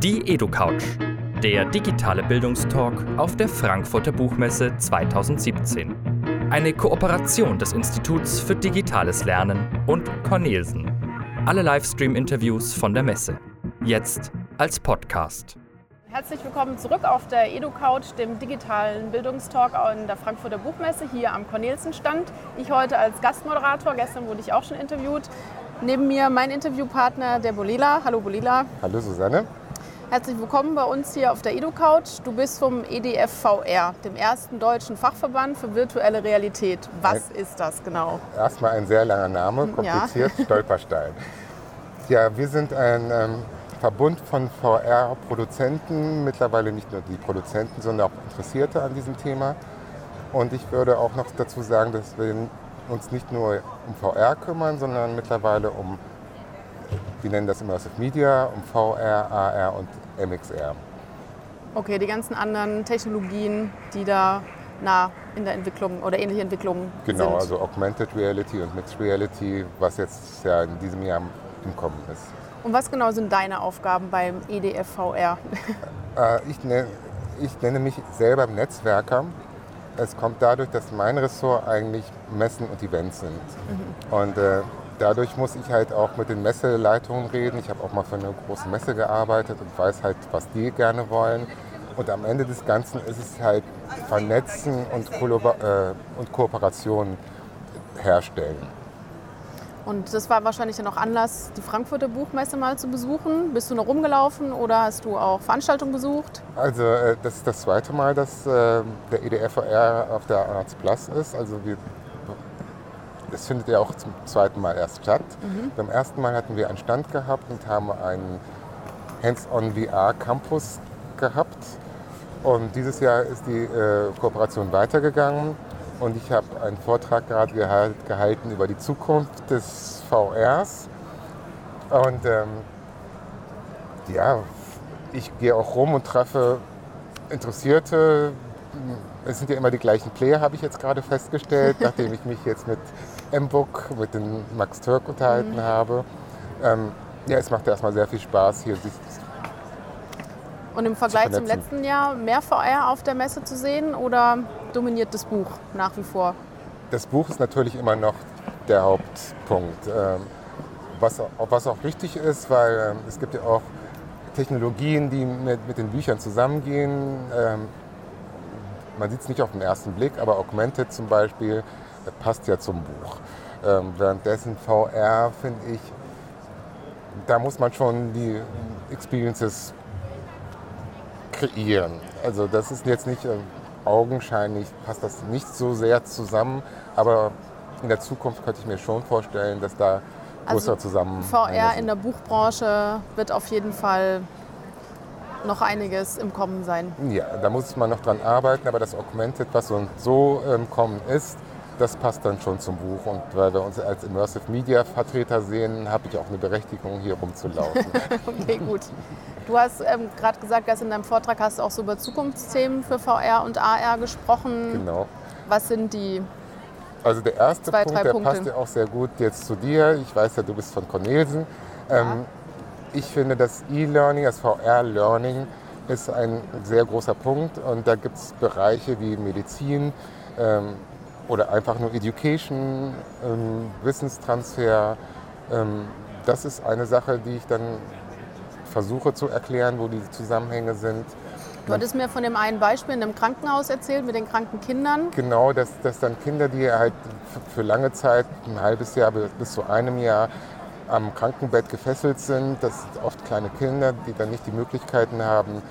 Die EduCouch, der digitale Bildungstalk auf der Frankfurter Buchmesse 2017. Eine Kooperation des Instituts für digitales Lernen und Cornelsen. Alle Livestream-Interviews von der Messe. Jetzt als Podcast. Herzlich willkommen zurück auf der EduCouch, dem digitalen Bildungstalk in der Frankfurter Buchmesse hier am Cornelsen-Stand. Ich heute als Gastmoderator, gestern wurde ich auch schon interviewt. Neben mir mein Interviewpartner, der Bolila. Hallo Bolila. Hallo Susanne. Herzlich willkommen bei uns hier auf der EduCouch. Du bist vom EDFVR, dem ersten deutschen Fachverband für virtuelle Realität. Was ein, ist das genau? Erstmal ein sehr langer Name, kompliziert, ja. Stolperstein. Ja, wir sind ein ähm, Verbund von VR-Produzenten, mittlerweile nicht nur die Produzenten, sondern auch Interessierte an diesem Thema. Und ich würde auch noch dazu sagen, dass wir uns nicht nur um VR kümmern, sondern mittlerweile um, wir nennen das Immersive Media, um VR, AR und MXR. Okay, die ganzen anderen Technologien, die da nah in der Entwicklung oder ähnliche Entwicklungen genau, sind. Genau, also Augmented Reality und Mixed Reality, was jetzt ja in diesem Jahr im Kommen ist. Und was genau sind deine Aufgaben beim EDFVR? Äh, ich, nenne, ich nenne mich selber Netzwerker. Es kommt dadurch, dass mein Ressort eigentlich Messen und Events sind. Mhm. Und äh, dadurch muss ich halt auch mit den Messeleitungen reden. Ich habe auch mal für eine große Messe gearbeitet und weiß halt, was die gerne wollen. Und am Ende des Ganzen ist es halt Vernetzen und, Kollabor äh, und Kooperation herstellen. Und das war wahrscheinlich dann auch Anlass, die Frankfurter Buchmesse mal zu besuchen. Bist du noch rumgelaufen oder hast du auch Veranstaltungen besucht? Also äh, das ist das zweite Mal, dass äh, der EDFR auf der Arzt Plus ist. Also wir, das findet ja auch zum zweiten Mal erst statt. Mhm. Beim ersten Mal hatten wir einen Stand gehabt und haben einen Hands-on VR Campus gehabt. Und dieses Jahr ist die äh, Kooperation weitergegangen. Und ich habe einen Vortrag gerade gehalten über die Zukunft des VRs. Und ähm, ja, ich gehe auch rum und treffe Interessierte. Es sind ja immer die gleichen Player, habe ich jetzt gerade festgestellt, nachdem ich mich jetzt mit M-Book, mit dem Max Türk unterhalten mhm. habe. Ähm, ja, es macht erstmal sehr viel Spaß, hier sich und im Vergleich zum letzten Jahr mehr VR auf der Messe zu sehen oder dominiert das Buch nach wie vor? Das Buch ist natürlich immer noch der Hauptpunkt. Ähm, was, was auch richtig ist, weil ähm, es gibt ja auch Technologien, die mit, mit den Büchern zusammengehen. Ähm, man sieht es nicht auf den ersten Blick, aber Augmented zum Beispiel passt ja zum Buch. währenddessen VR finde ich, da muss man schon die Experiences kreieren. Also das ist jetzt nicht äh, augenscheinlich, passt das nicht so sehr zusammen, aber in der Zukunft könnte ich mir schon vorstellen, dass da größer also zusammen. VR in der Buchbranche wird auf jeden Fall noch einiges im Kommen sein. Ja, da muss man noch dran arbeiten, aber das Augmented, was so, so im Kommen ist, das passt dann schon zum Buch. Und weil wir uns als Immersive Media Vertreter sehen, habe ich auch eine Berechtigung, hier rumzulaufen. okay, gut. Du hast ähm, gerade gesagt, dass in deinem Vortrag hast du auch so über Zukunftsthemen für VR und AR gesprochen. Genau. Was sind die? Also der erste zwei, Punkt, der Punkte. passt ja auch sehr gut jetzt zu dir. Ich weiß ja, du bist von Cornelsen. Ja. Ähm, ich finde, das E-Learning, das VR-Learning ist ein sehr großer Punkt und da gibt es Bereiche wie Medizin, ähm, oder einfach nur Education, ähm, Wissenstransfer. Ähm, das ist eine Sache, die ich dann versuche zu erklären, wo die Zusammenhänge sind. Du hattest mir von dem einen Beispiel in einem Krankenhaus erzählt mit den kranken Kindern. Genau, dass, dass dann Kinder, die halt für lange Zeit, ein halbes Jahr bis zu einem Jahr am Krankenbett gefesselt sind, das sind oft kleine Kinder, die dann nicht die Möglichkeiten haben,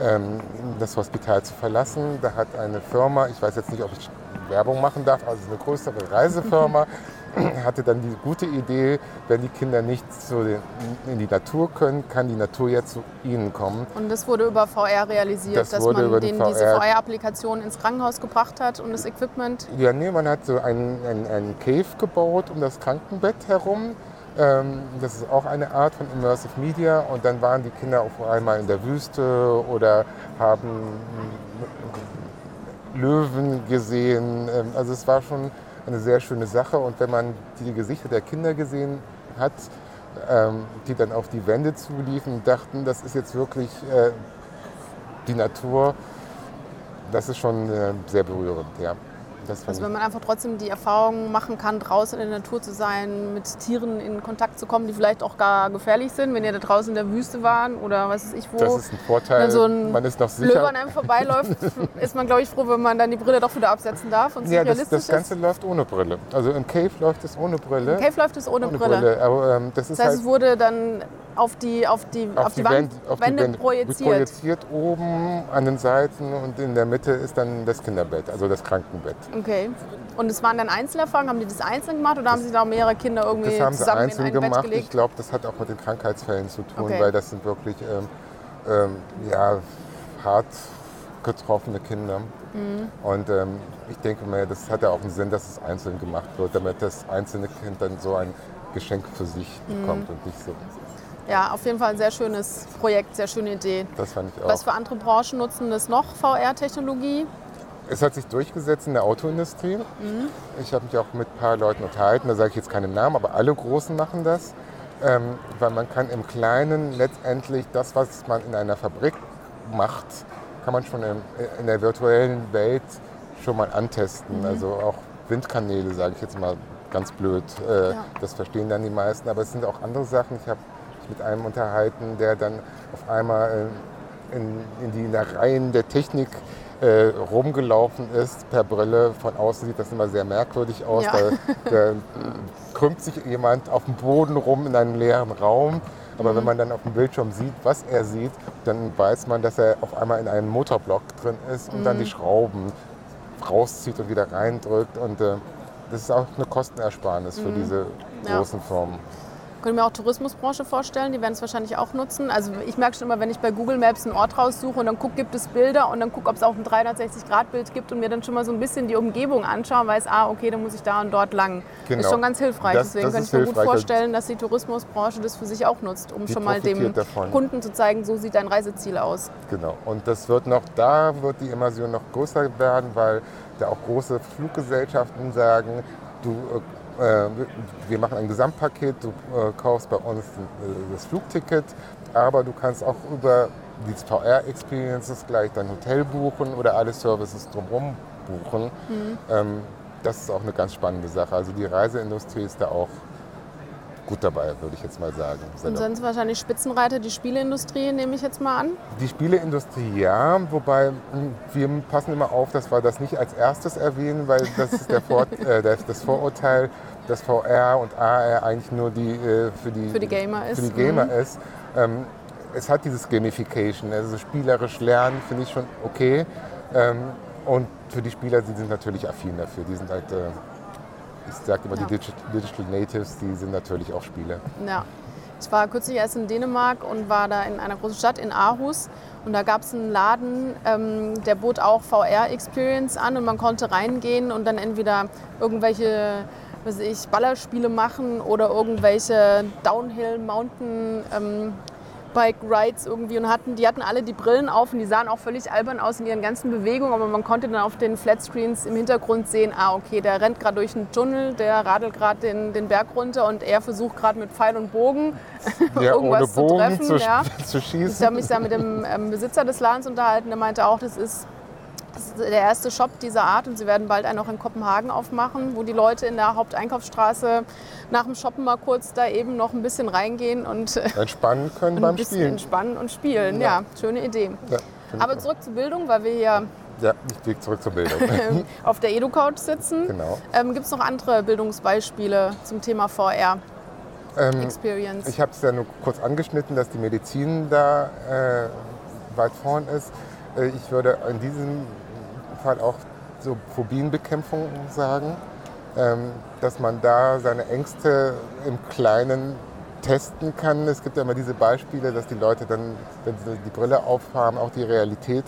ähm, das Hospital zu verlassen. Da hat eine Firma, ich weiß jetzt nicht, ob ich Werbung machen darf, also eine größere Reisefirma, hatte dann die gute Idee, wenn die Kinder nicht den, in die Natur können, kann die Natur ja zu ihnen kommen. Und das wurde über VR realisiert, das dass man denen VR diese VR-Applikation ins Krankenhaus gebracht hat und das Equipment? Ja, nee, man hat so einen, einen, einen Cave gebaut um das Krankenbett herum. Ähm, das ist auch eine Art von Immersive Media. Und dann waren die Kinder auf einmal in der Wüste oder haben Löwen gesehen. Ähm, also es war schon eine sehr schöne Sache. Und wenn man die Gesichter der Kinder gesehen hat, ähm, die dann auf die Wände zuliefen und dachten, das ist jetzt wirklich äh, die Natur. Das ist schon äh, sehr berührend, ja. Also wenn man einfach trotzdem die Erfahrung machen kann, draußen in der Natur zu sein, mit Tieren in Kontakt zu kommen, die vielleicht auch gar gefährlich sind, wenn ihr da draußen in der Wüste waren oder was weiß ich wo. Das ist ein Vorteil, wenn so ein man ist noch sicher. Löwe an einem vorbeiläuft, ist man glaube ich froh, wenn man dann die Brille doch wieder absetzen darf und ja, das, das Ganze ist. läuft ohne Brille. Also im Cave läuft es ohne Brille. Im Cave läuft es ohne, ohne Brille. Brille. Aber, ähm, das, das heißt, halt es wurde dann auf die, auf die, auf, auf die, die Wand, auf Wände die Wände projiziert. projiziert oben an den Seiten und in der Mitte ist dann das Kinderbett, also das Krankenbett. Okay. Und es waren dann Einzelerfahrungen? Haben die das einzeln gemacht oder haben sie da mehrere Kinder irgendwie Das haben sie zusammen einzeln in ein gemacht. Ich glaube, das hat auch mit den Krankheitsfällen zu tun, Okay. weil das sind wirklich ähm, ähm, ja, hart getroffene Kinder. Mhm. Und ähm, ich denke mir, das hat ja auch einen Sinn, dass es einzeln gemacht wird, damit das einzelne Kind dann so ein Geschenk für sich Mhm. bekommt und nicht so. Ja, auf jeden Fall ein sehr schönes Projekt, sehr schöne Idee. Das fand ich auch. Was für andere Branchen nutzen das noch, VR-Technologie? Es hat sich durchgesetzt in der Autoindustrie. Mhm. Ich habe mich auch mit ein paar Leuten unterhalten, da sage ich jetzt keine Namen, aber alle Großen machen das. Ähm, weil man kann im Kleinen letztendlich das, was man in einer Fabrik macht, kann man schon in, in der virtuellen Welt schon mal antesten. Mhm. Also auch Windkanäle, sage ich jetzt mal ganz blöd. Äh, Ja. Das verstehen dann die meisten. Aber es sind auch andere Sachen. Ich habe mich mit einem unterhalten, der dann auf einmal äh, in, in die Innereien der Technik äh, rumgelaufen ist per Brille. Von außen sieht das immer sehr merkwürdig aus. Ja. Da, da krümmt sich jemand auf dem Boden rum in einem leeren Raum. Aber Mhm. wenn man dann auf dem Bildschirm sieht, was er sieht, dann weiß man, dass er auf einmal in einem Motorblock drin ist und Mhm. dann die Schrauben rauszieht und wieder reindrückt. Und äh, das ist auch eine Kostenersparnis für diese Mhm. Ja. großen Firmen. Könnte mir auch Tourismusbranche vorstellen, die werden es wahrscheinlich auch nutzen. Also ich merke schon immer, wenn ich bei Google Maps einen Ort raussuche und dann gucke, gibt es Bilder und dann gucke, ob es auch ein 360-Grad-Bild gibt und mir dann schon mal so ein bisschen die Umgebung anschaue und weiß, ah, okay, dann muss ich da und dort lang. Genau. Ist schon ganz hilfreich. Das- Deswegen das könnte ich mir gut hilfreich. vorstellen, dass die Tourismusbranche das für sich auch nutzt, um Die schon mal dem davon. Kunden zu zeigen, so sieht dein Reiseziel aus. Genau. Und das wird noch, da wird die Immersion noch größer werden, weil da auch große Fluggesellschaften sagen, du, äh, wir machen ein Gesamtpaket, du äh, kaufst bei uns äh, das Flugticket, aber du kannst auch über die VR-Experiences gleich dein Hotel buchen oder alle Services drumherum buchen. Ähm, das ist auch eine ganz spannende Sache. Also die Reiseindustrie ist da auch gut dabei, würde ich jetzt mal sagen. Und sonst wahrscheinlich Spitzenreiter die Spieleindustrie, nehme ich jetzt mal an. Die Spieleindustrie ja, wobei mh, wir passen immer auf, dass wir das nicht als erstes erwähnen, weil das ist der Vor äh, das, das Vorurteil, dass VR und AR eigentlich nur die, äh, für, die, Für die Gamer ist. Für die Gamer Mhm. ist. Ähm, es hat dieses Gamification, also spielerisch lernen finde ich schon okay. Ähm, und für die Spieler, die sind natürlich affin dafür. Die sind halt, äh, ich sage immer, Ja. die Digi Digital Natives, die sind natürlich auch Spieler. Ja. Ich war kürzlich erst in Dänemark und war da in einer großen Stadt, in Aarhus. Und da gab es einen Laden, ähm, der bot auch VR-Experience an und man konnte reingehen und dann entweder irgendwelche was weiß ich, Ballerspiele machen oder irgendwelche Downhill, Mountain, ähm, Bike Rides irgendwie und hatten, die hatten alle die Brillen auf und die sahen auch völlig albern aus in ihren ganzen Bewegungen, aber man konnte dann auf den Flatscreens im Hintergrund sehen, ah okay, der rennt gerade durch einen Tunnel, der radelt gerade den, den Berg runter und er versucht gerade mit Pfeil und Bogen Ja, irgendwas zu Bogen treffen. zu, ja. zu Ich schießen. habe mich da mit dem ähm, Besitzer des Ladens unterhalten, der meinte auch, das ist, das ist der erste Shop dieser Art und sie werden bald einen auch in Kopenhagen aufmachen, wo die Leute in der Haupteinkaufsstraße nach dem Shoppen mal kurz da eben noch ein bisschen reingehen und äh, Entspannen können ein beim bisschen Spielen. entspannen und spielen. Ja, Ja. schöne Idee. Ja, Aber zurück zur Bildung, weil wir hier Ja, ich gehe zurück zur Bildung. auf der Edu-Couch sitzen. genau. Ähm, Gibt es noch andere Bildungsbeispiele zum Thema VR Ähm, Experience? ich habe es ja nur kurz angeschnitten, dass die Medizin da äh, weit vorn ist. Äh, ich würde in diesem Fall auch so Phobienbekämpfung sagen, ähm, dass man da seine Ängste im Kleinen testen kann. Es gibt ja immer diese Beispiele, dass die Leute dann, wenn sie die Brille aufhaben, auch die Realität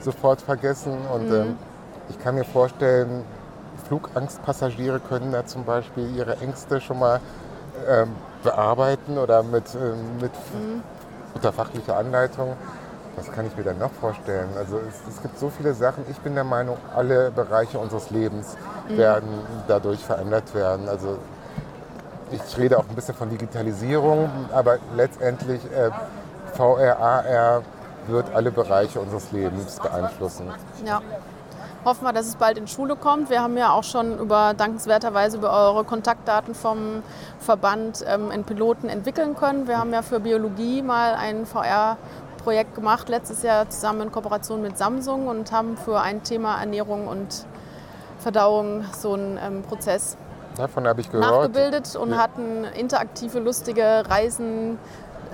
sofort vergessen. Und ähm, ich kann mir vorstellen, Flugangstpassagiere können da zum Beispiel ihre Ängste schon mal ähm, bearbeiten oder mit, mit unter fachlicher Anleitung. Was kann ich mir dann noch vorstellen? Also es, es gibt so viele Sachen. Ich bin der Meinung, alle Bereiche unseres Lebens werden dadurch verändert werden. Also ich rede auch ein bisschen von Digitalisierung, aber letztendlich äh, VR, AR wird alle Bereiche unseres Lebens beeinflussen. Ja. Hoffen wir, dass es bald in Schule kommt. Wir haben ja auch schon über dankenswerterweise über eure Kontaktdaten vom Verband ähm, einen Piloten entwickeln können. Wir haben ja für Biologie mal ein VR-Projekt gemacht, letztes Jahr zusammen in Kooperation mit Samsung und haben für ein Thema Ernährung und Verdauung so einen ähm, Prozess Davon habe ich gehört. nachgebildet und ja. hatten interaktive, lustige Reisen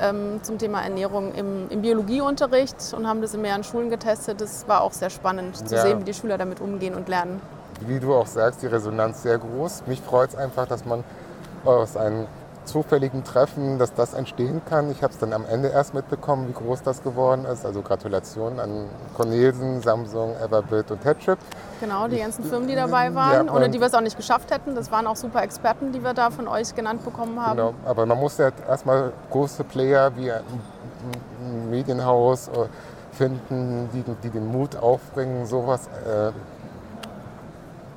ähm, zum Thema Ernährung im, im, Biologieunterricht und haben das in mehreren Schulen getestet. Das war auch sehr spannend zu ja. sehen, wie die Schüler damit umgehen und lernen. Wie du auch sagst, die Resonanz sehr groß. Mich freut es einfach, dass man aus einem zufälligen Treffen, dass das entstehen kann. Ich habe es dann am Ende erst mitbekommen, wie groß das geworden ist. Also Gratulation an Cornelsen, Samsung, Everbit und Headchip. Genau, die ganzen Firmen, die dabei waren, ja, ohne die wir es auch nicht geschafft hätten. Das waren auch super Experten, die wir da von euch genannt bekommen haben. Genau, aber man muss ja erstmal große Player wie ein Medienhaus äh, finden, die, die den Mut aufbringen, sowas äh,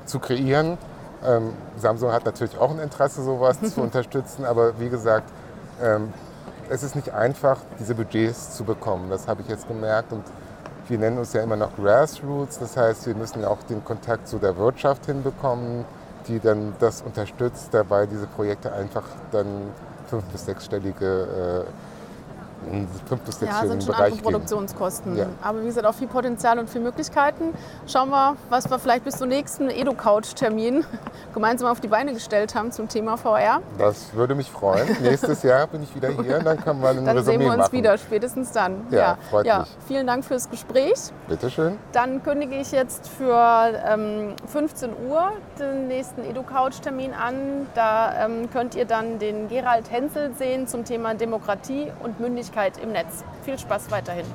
zu kreieren. Ähm, Samsung hat natürlich auch ein Interesse, sowas zu unterstützen, aber wie gesagt, ähm, es ist nicht einfach, diese Budgets zu bekommen. Das habe ich jetzt gemerkt und wir nennen uns ja immer noch Grassroots, das heißt, wir müssen ja auch den Kontakt zu der Wirtschaft hinbekommen, die dann das unterstützt, dabei diese Projekte einfach dann fünf- bis sechsstellige äh, fünf bis sechs ja, sind schon Bereich andere Produktionskosten. Ja. Aber wie gesagt, auch viel Potenzial und viel Möglichkeiten. Schauen wir, was wir vielleicht bis zum nächsten EduCouch-Termin gemeinsam auf die Beine gestellt haben zum Thema VR. Das würde mich freuen. Nächstes Jahr bin ich wieder hier und dann können wir ein Dann Resümee sehen wir uns machen. wieder, spätestens dann. Ja, ja. freut ja. mich. Vielen Dank fürs Gespräch. Bitteschön. Dann kündige ich jetzt für ähm, 15 Uhr den nächsten EduCouch-Termin an. Da ähm, könnt ihr dann den Gerald Hensel sehen zum Thema Demokratie und Mündigkeit im Netz. Viel Spaß weiterhin.